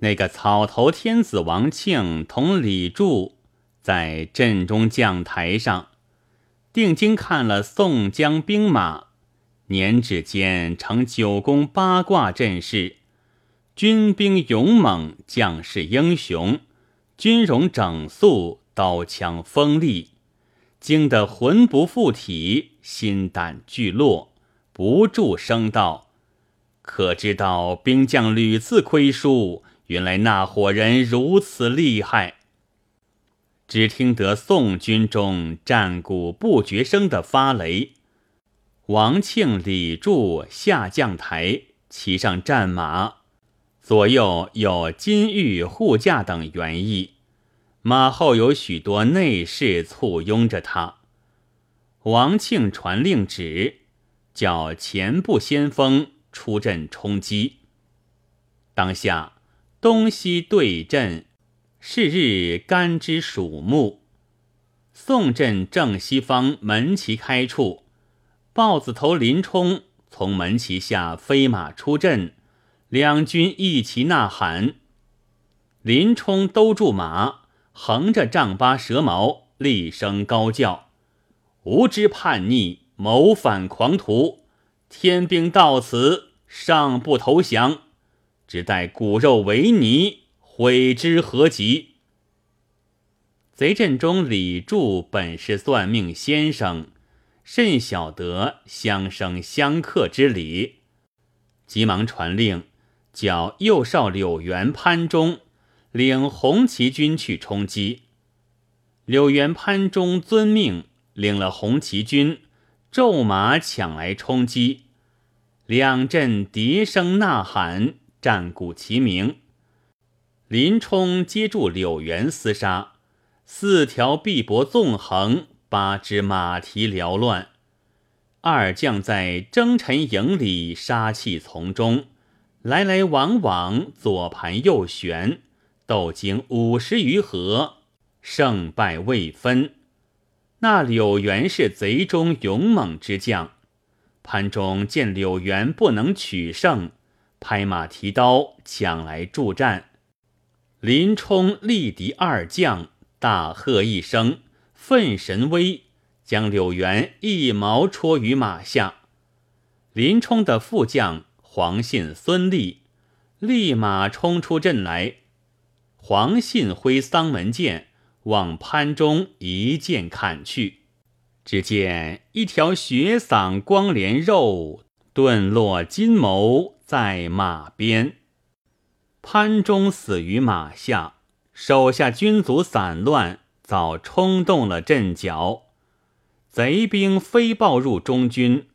那个草头天子王庆同李柱在阵中将台上，定睛看了宋江兵马，年指间成九宫八卦阵势，军兵勇猛，将士英雄，军容整肃，刀枪锋利，惊得魂不附体，心胆俱落，不住声道。可知道兵将屡次亏输，原来那伙人如此厉害。只听得宋军中战鼓不绝声的发雷，王庆、李柱下将台，骑上战马，左右有金玉护驾等原意，马后有许多内侍簇拥着他。王庆传令旨，叫前部先锋。出阵冲击，当下东西对阵，是日干支属木。宋镇正西方门旗开处，豹子头林冲从门旗下飞马出阵，两军一齐呐喊。林冲兜住马，横着丈八蛇矛，厉声高叫：“无知叛逆，谋反狂徒，天兵到此！”尚不投降，只待骨肉为泥，悔之何及？贼阵中，李柱本是算命先生，甚晓得相生相克之理，急忙传令，叫右少柳元潘忠领红旗军去冲击。柳元潘忠遵命，领了红旗军，骤马抢来冲击。两阵笛声呐喊，战鼓齐鸣。林冲接住柳原厮杀，四条臂膊纵横，八只马蹄缭乱。二将在征尘营里杀气丛中，来来往往，左盘右旋，斗经五十余合，胜败未分。那柳原是贼中勇猛之将。潘忠见柳元不能取胜，拍马提刀抢来助战。林冲力敌二将，大喝一声，奋神威，将柳元一矛戳于马下。林冲的副将黄信、孙立立马冲出阵来。黄信挥丧门剑往潘忠一剑砍去。只见一条血嗓光连肉，顿落金眸在马边。潘忠死于马下，手下军卒散乱，早冲动了阵脚。贼兵飞报入中军，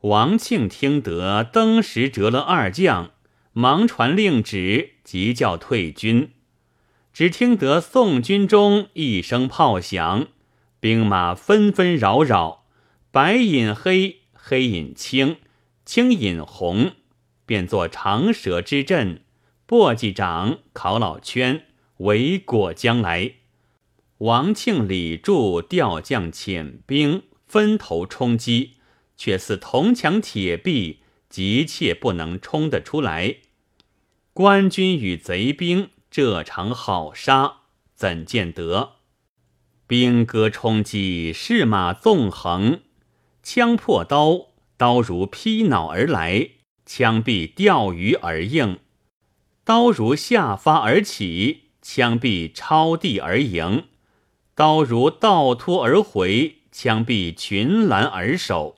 王庆听得登时折了二将，忙传令旨，急叫退军。只听得宋军中一声炮响。兵马纷纷扰扰，白引黑，黑引青，青引红，便作长蛇之阵。簸箕掌、烤老圈围过将来。王庆、李柱调将遣兵分头冲击，却似铜墙铁壁，急切不能冲得出来。官军与贼兵这场好杀，怎见得？兵戈冲击，士马纵横，枪破刀，刀如劈脑而来；枪必钓鱼而应，刀如下发而起；枪必抄地而迎，刀如倒突而回；枪必群拦而守。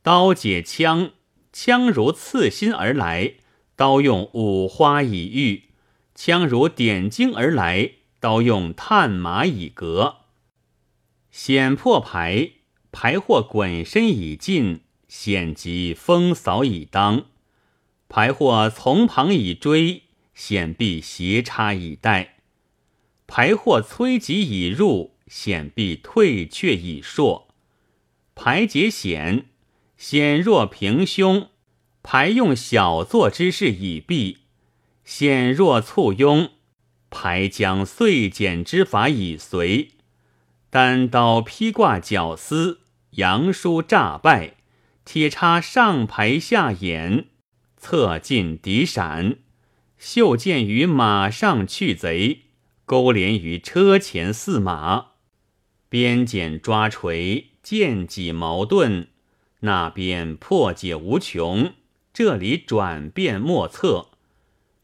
刀解枪，枪如刺心而来；刀用五花以御，枪如点睛而来。刀用探马以隔，险破牌，牌或滚身以进；险急风扫以当，牌或从旁以追；险必斜插以待，牌或催急以入；险必退却以硕。牌解险，险若平胸；牌用小作之势以避，险若簇拥。排将碎剪之法以随，单刀披挂绞丝，杨书诈败，铁叉上排下掩，侧进敌闪，袖箭于马上去贼，钩连于车前驷马。边剪抓锤，剑戟矛盾，那边破解无穷，这里转变莫测。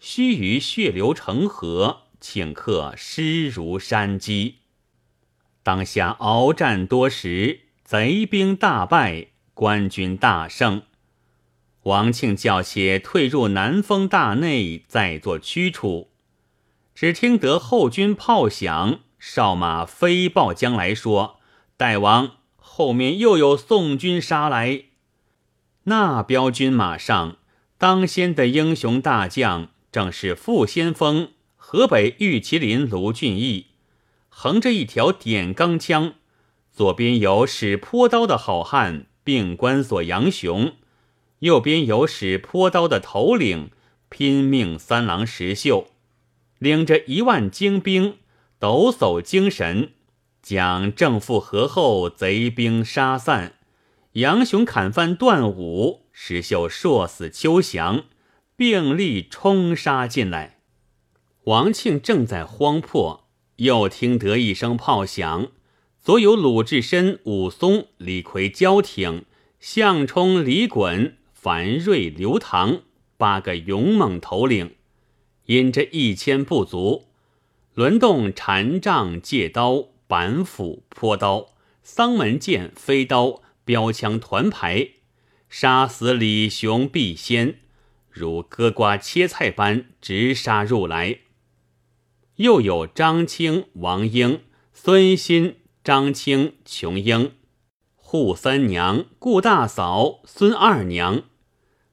须臾血流成河，顷刻尸如山积。当下鏖战多时，贼兵大败，官军大胜。王庆叫些退入南丰大内，再作驱除。只听得后军炮响，哨马飞报将来说：“大王，后面又有宋军杀来。”那标军马上当先的英雄大将。正是副先锋河北玉麒麟卢俊义，横着一条点钢枪，左边有使坡刀的好汉并关锁杨雄，右边有使坡刀的头领拼命三郎石秀，领着一万精兵，抖擞精神，将正负合后贼兵杀散。杨雄砍翻段武，石秀硕死邱降。并力冲杀进来，王庆正在慌迫，又听得一声炮响，左有鲁智深、武松、李逵、焦挺、项冲、李衮、樊瑞、刘唐八个勇猛头领，引着一千部卒，轮动禅杖、借刀、板斧、坡刀、丧门剑、飞刀、标枪团排，杀死李雄、毕仙。如割瓜切菜般直杀入来，又有张青、王英、孙新、张青、琼英、扈三娘、顾大嫂、孙二娘。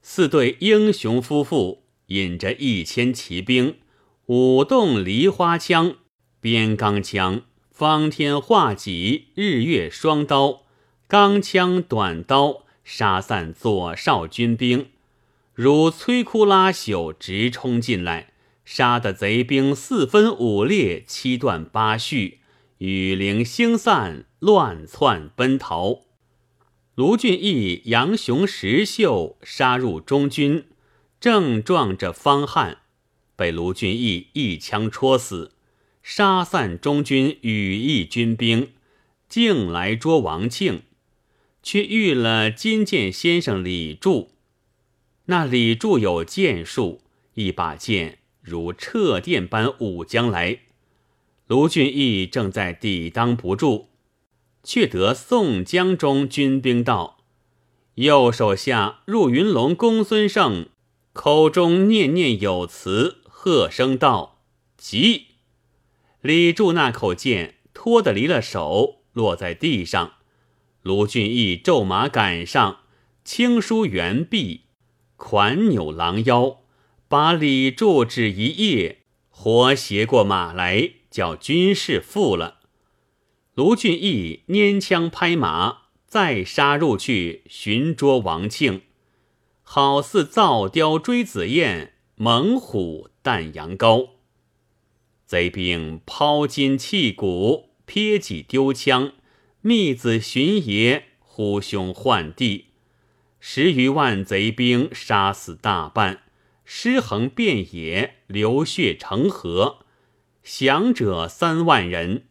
四对英雄夫妇，引着一千骑兵，舞动梨花枪、边钢枪、方天画戟、日月双刀、钢枪短刀，杀散左少军兵。如摧枯拉朽，直冲进来，杀得贼兵四分五裂，七断八续，雨灵星散，乱窜奔逃。卢俊义、杨雄、石秀杀入中军，正撞着方汉，被卢俊义一枪戳死，杀散中军羽翼军兵，竟来捉王庆，却遇了金剑先生李柱。那李柱有剑术，一把剑如掣电般舞将来。卢俊义正在抵挡不住，却得宋江中军兵到，右手下入云龙公孙胜口中念念有词，喝声道：“急！”李柱那口剑拖得离了手，落在地上。卢俊义骤马赶上，轻舒猿臂。款扭狼腰，把李柱只一夜，活携过马来，叫军士负了。卢俊义拈枪拍马，再杀入去寻捉王庆，好似造雕追紫燕，猛虎啖羊羔。贼兵抛金弃骨，撇戟丢枪，密子寻爷呼兄唤弟。十余万贼兵杀死大半，尸横遍野，流血成河。降者三万人，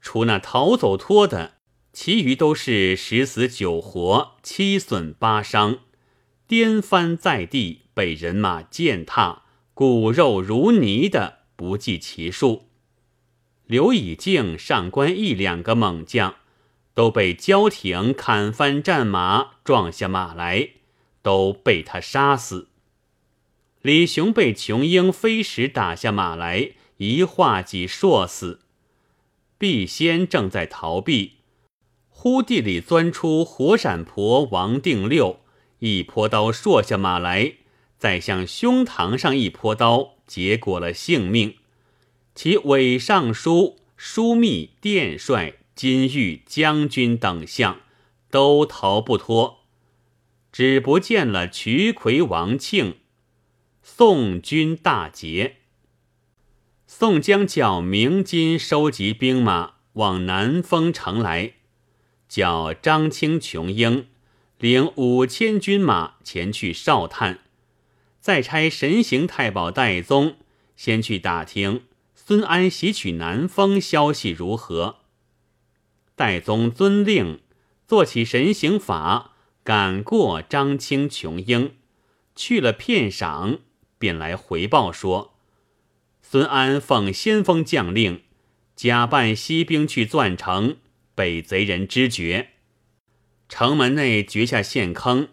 除那逃走脱的，其余都是十死九活，七损八伤，颠翻在地，被人马践踏，骨肉如泥的，不计其数。刘以敬、上官义两个猛将。都被焦挺砍翻战马，撞下马来，都被他杀死。李雄被琼英飞石打下马来，一画戟硕死。毕仙正在逃避，忽地里钻出火闪婆王定六，一泼刀硕下马来，再向胸膛上一泼刀，结果了性命。其伪尚书、枢密、殿帅。金玉将军等相都逃不脱，只不见了瞿魁王庆。宋军大捷。宋江叫明金收集兵马往南丰城来，叫张清、琼英领五千军马前去哨探，再差神行太保戴宗先去打听孙安袭取南丰消息如何。戴宗遵令，做起神行法，赶过张清、琼英，去了片晌，便来回报说：孙安奉先锋将令，假扮西兵去钻城，被贼人知觉，城门内掘下陷坑。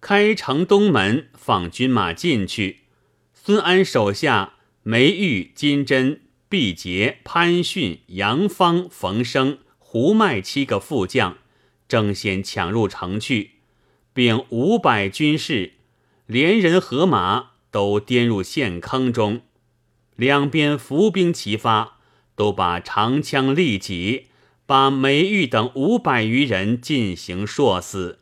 开城东门，放军马进去。孙安手下梅玉、金针、毕节、潘逊、杨芳、冯生、胡迈七个副将，争先抢入城去，并五百军士，连人和马都颠入陷坑中。两边伏兵齐发，都把长枪利戟，把梅玉等五百余人进行硕死。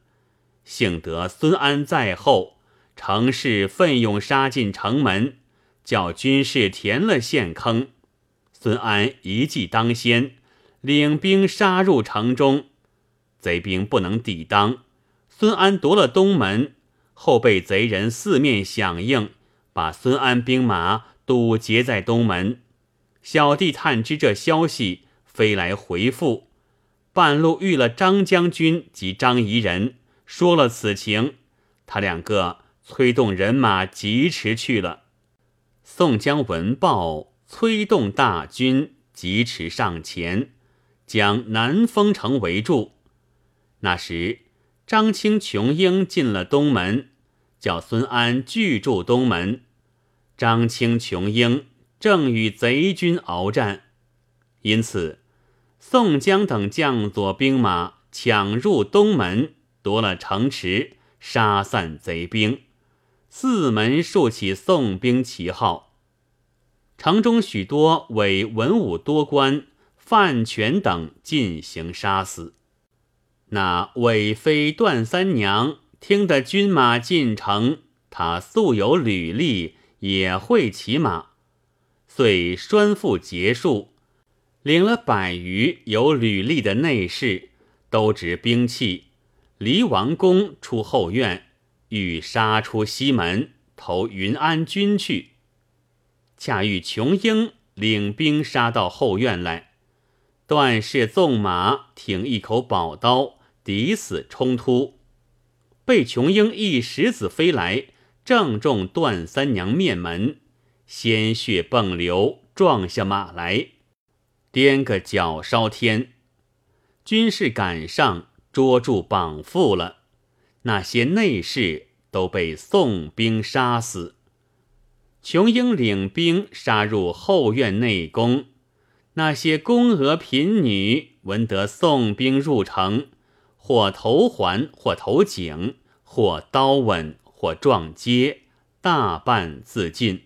幸得孙安在后，乘势奋勇杀进城门，叫军士填了陷坑。孙安一骑当先，领兵杀入城中，贼兵不能抵当。孙安夺了东门，后被贼人四面响应，把孙安兵马堵截在东门。小弟探知这消息，飞来回复，半路遇了张将军及张仪人。说了此情，他两个催动人马疾驰去了。宋江闻报，催动大军疾驰上前，将南丰城围住。那时张清、琼英进了东门，叫孙安拒住东门。张清、琼英正与贼军鏖战，因此宋江等将佐兵马抢入东门。夺了城池，杀散贼兵，四门竖起宋兵旗号。城中许多伪文武多官、范权等进行杀死。那韦妃段三娘听得军马进城，她素有履历，也会骑马，遂拴缚结束，领了百余有履历的内侍，都执兵器。离王宫出后院，欲杀出西门投云安军去。恰遇琼英领兵杀到后院来，段氏纵马挺一口宝刀，抵死冲突，被琼英一石子飞来，正中段三娘面门，鲜血迸流，撞下马来，颠个脚烧天，军士赶上。捉住绑缚了，那些内侍都被宋兵杀死。琼英领兵杀入后院内宫，那些宫娥嫔女闻得宋兵入城，或投环，或投井，或刀吻，或撞街，大半自尽。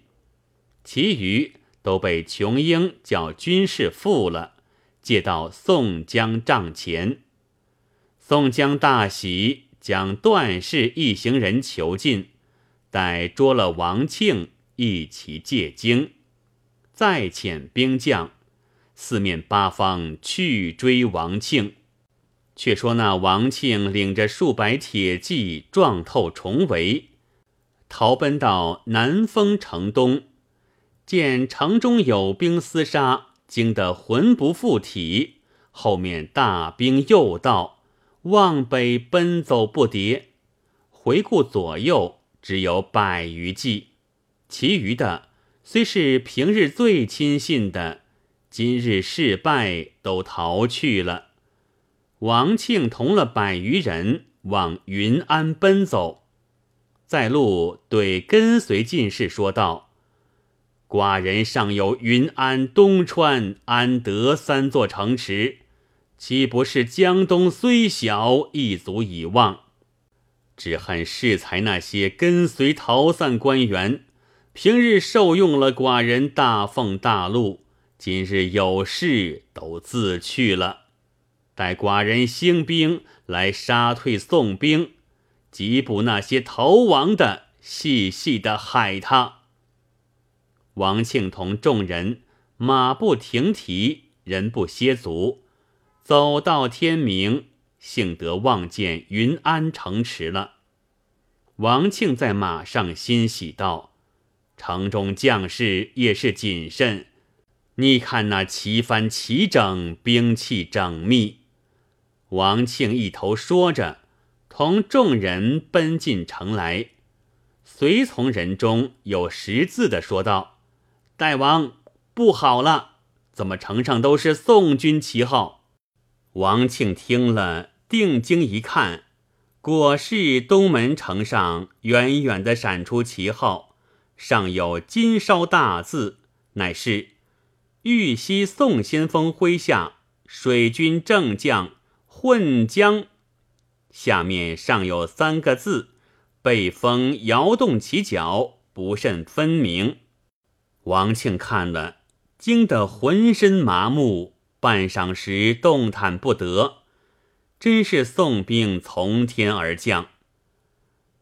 其余都被琼英叫军士缚了，借到宋江帐前。宋江大喜，将段氏一行人囚禁，待捉了王庆，一起借京，再遣兵将，四面八方去追王庆。却说那王庆领着数百铁骑，撞透重围，逃奔到南丰城东，见城中有兵厮杀，惊得魂不附体，后面大兵又到。往北奔走不迭，回顾左右，只有百余骑，其余的虽是平日最亲信的，今日事败，都逃去了。王庆同了百余人往云安奔走，在路对跟随进士说道：“寡人尚有云安、东川、安德三座城池。”岂不是江东虽小，亦足以望？只恨适才那些跟随逃散官员，平日受用了寡人大俸大禄，今日有事都自去了。待寡人兴兵来杀退宋兵，缉捕那些逃亡的，细细的害他。王庆同众人马不停蹄，人不歇足。走到天明，幸得望见云安城池了。王庆在马上欣喜道：“城中将士也是谨慎，你看那旗帆齐整，兵器整密。”王庆一头说着，同众人奔进城来。随从人中有识字的说道：“大王不好了，怎么城上都是宋军旗号？”王庆听了，定睛一看。果是东门城上远远的闪出旗号，上有金烧大字，乃是“玉溪宋先锋麾下水军正将混江”。下面尚有三个字，被风摇动起脚，不甚分明。王庆看了，惊得浑身麻木，半晌时动弹不得。真是宋兵从天而降。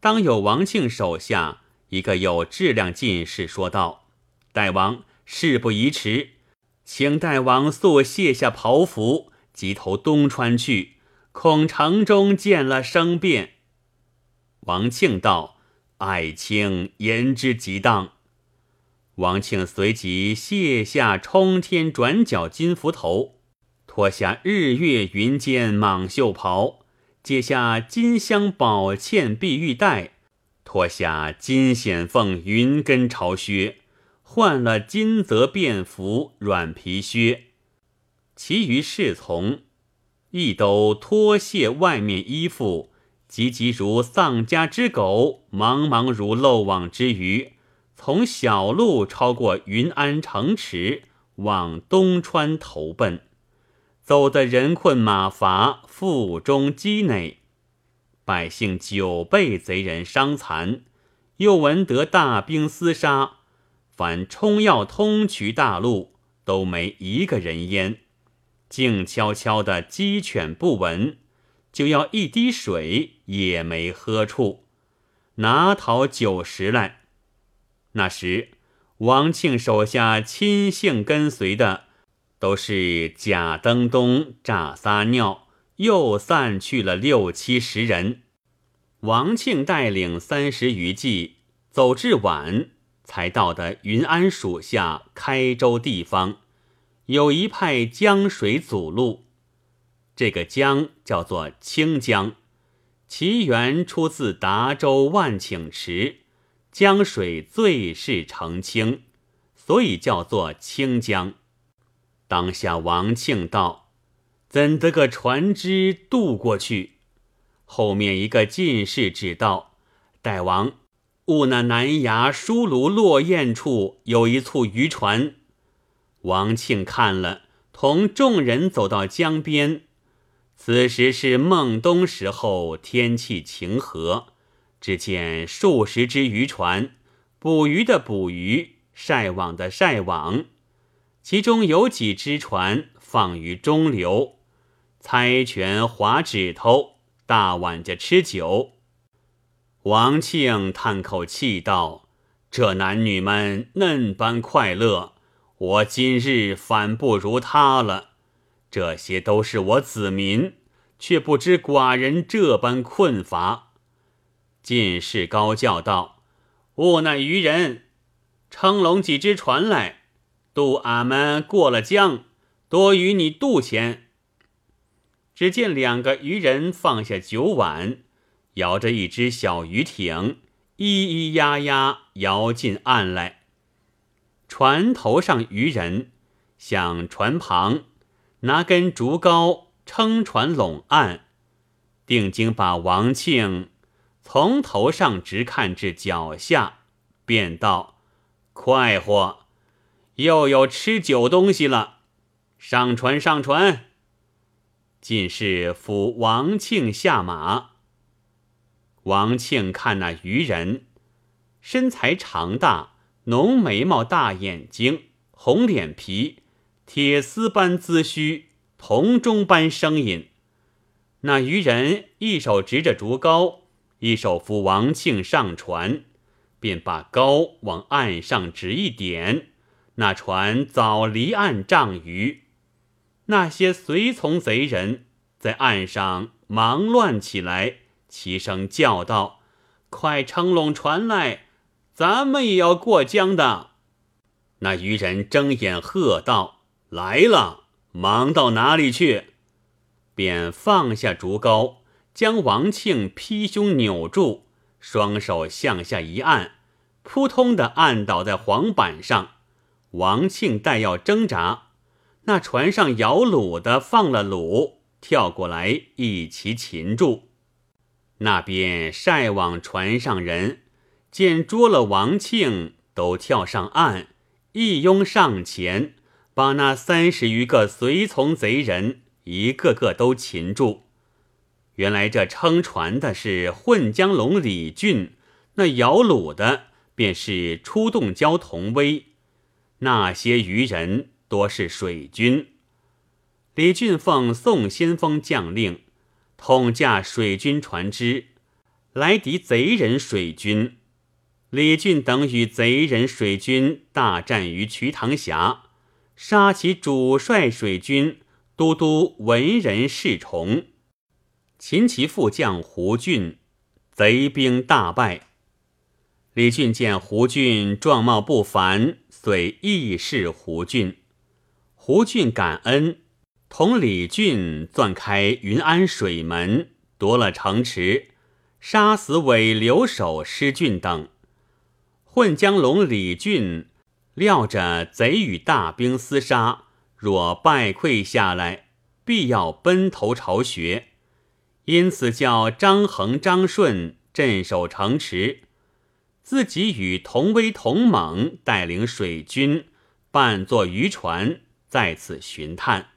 当有王庆手下一个有质量进士说道：“大王，事不宜迟，请大王速卸下袍服，即投东川去，恐城中见了生变。”王庆道：“爱卿言之极当。”王庆随即卸下冲天转角金幞头。脱下日月云间蟒袖袍，解下金镶宝嵌碧玉带，脱下金显凤云根朝靴，换了金泽便服软皮靴。其余侍从亦都脱卸外面衣服，急急如丧家之狗，茫茫如漏网之鱼，从小路超过云安城池，往东川投奔。走得人困马乏，腹中饥馁，百姓久被贼人伤残，又闻得大兵厮杀，凡冲要通衢大路，都没一个人烟，静悄悄的鸡犬不闻，就要一滴水也没喝处，哪讨酒食来？那时王庆手下亲信跟随的。都是贾登东诈撒尿，又散去了六七十人。王庆带领三十余骑，走至晚，才到的云安属下开州地方，有一派江水阻路。这个江叫做清江，其源出自达州万顷池，江水最是澄清，所以叫做清江。当下王庆道：“怎得个船只渡过去？”后面一个进士指道：“大王，兀那南崖书庐落雁处有一簇渔船。”王庆看了，同众人走到江边。此时是孟冬时候，天气晴和，只见数十只渔船，捕鱼的捕鱼，晒网的晒网。其中有几只船放于中流，猜拳划指头，大碗着吃酒。王庆叹口气道：“这男女们嫩般快乐，我今日反不如他了。这些都是我子民，却不知寡人这般困乏。”进士高叫道：“吾乃渔人，撑拢几只船来。”渡俺们过了江，多与你渡钱。只见两个渔人放下酒碗，摇着一只小鱼艇，咿咿呀呀摇进岸来。船头上渔人向船旁拿根竹篙撑船拢岸，定睛把王庆从头上直看至脚下，便道：“快活！”又有吃酒东西了，上船上船。进士扶王庆下马。王庆看那渔人，身材长大，浓眉毛，大眼睛，红脸皮，铁丝般髭须，铜钟般声音。那渔人一手执着竹篙，一手扶王庆上船，便把篙往岸上指一点。那船早离岸丈余，那些随从贼人在岸上忙乱起来，齐声叫道：“快撑拢船来，咱们也要过江的。”那渔人睁眼喝道：“来了！忙到哪里去？”便放下竹篙，将王庆劈胸扭住，双手向下一按，扑通的按倒在黄板上。王庆待要挣扎，那船上摇橹的放了橹，跳过来一齐擒住。那边晒网船上人见捉了王庆，都跳上岸，一拥上前，把那三十余个随从贼人一个个都擒住。原来这撑船的是混江龙李俊，那摇橹的便是出洞蛟童威。那些渔人多是水军，李俊奉宋先锋将令，统驾水军船只来敌贼人水军。李俊等与贼人水军大战于瞿塘峡，杀其主帅水军都督文人侍从，擒其副将胡俊，贼兵大败。李俊见胡俊状貌不凡。遂义释胡俊，胡俊感恩，同李俊钻开云安水门，夺了城池，杀死伪留守施俊等。混江龙李俊料着贼与大兵厮杀，若败溃下来，必要奔头巢穴，因此叫张衡、张顺镇守城池。自己与同威、同猛带领水军，扮作渔船在此巡探；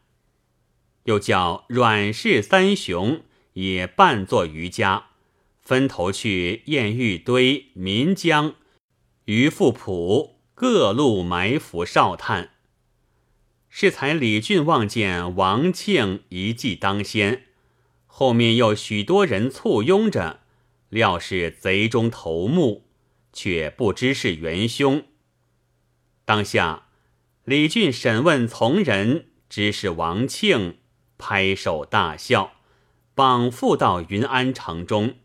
又叫阮氏三雄也扮作渔家，分头去燕玉堆、岷江、于富浦各路埋伏哨探。适才李俊望见王庆一骑当先，后面又许多人簇拥着，料是贼中头目。却不知是元凶。当下，李俊审问从人，知是王庆，拍手大笑，绑缚到云安城中，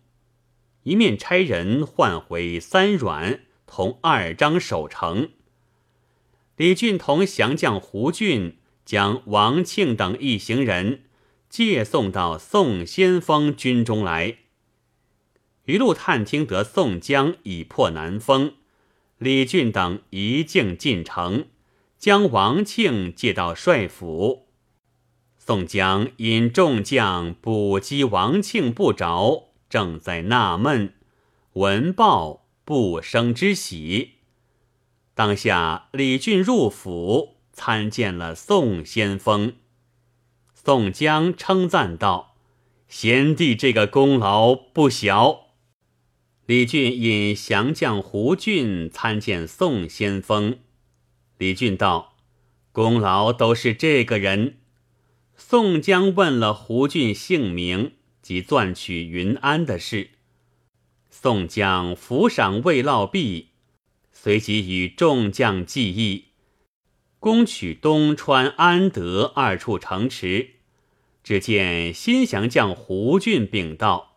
一面差人唤回三阮同二张守城。李俊同降将胡俊将王庆等一行人借送到宋先锋军中来。一路探听得宋江已破南风，李俊等一径进城，将王庆借到帅府。宋江因众将捕击王庆不着，正在纳闷，闻报不生之喜。当下李俊入府参见了宋先锋，宋江称赞道：“贤弟这个功劳不小。”李俊引降将胡俊参见宋先锋。李俊道：“功劳都是这个人。”宋江问了胡俊姓名及赚取云安的事。宋江抚赏未落毕，随即与众将计议，攻取东川、安德二处城池。只见新降将胡俊禀道。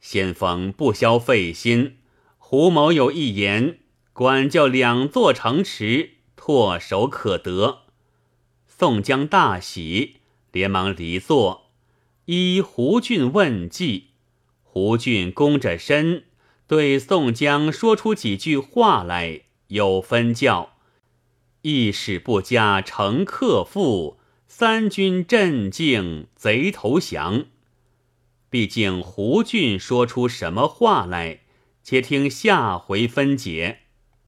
先锋不消费心，胡某有一言，管教两座城池，唾手可得。宋江大喜，连忙离座，依胡俊问计。胡俊弓着身，对宋江说出几句话来，有分教：意使不加，成克复；三军镇静，贼投降。毕竟胡俊说出什么话来，且听下回分解。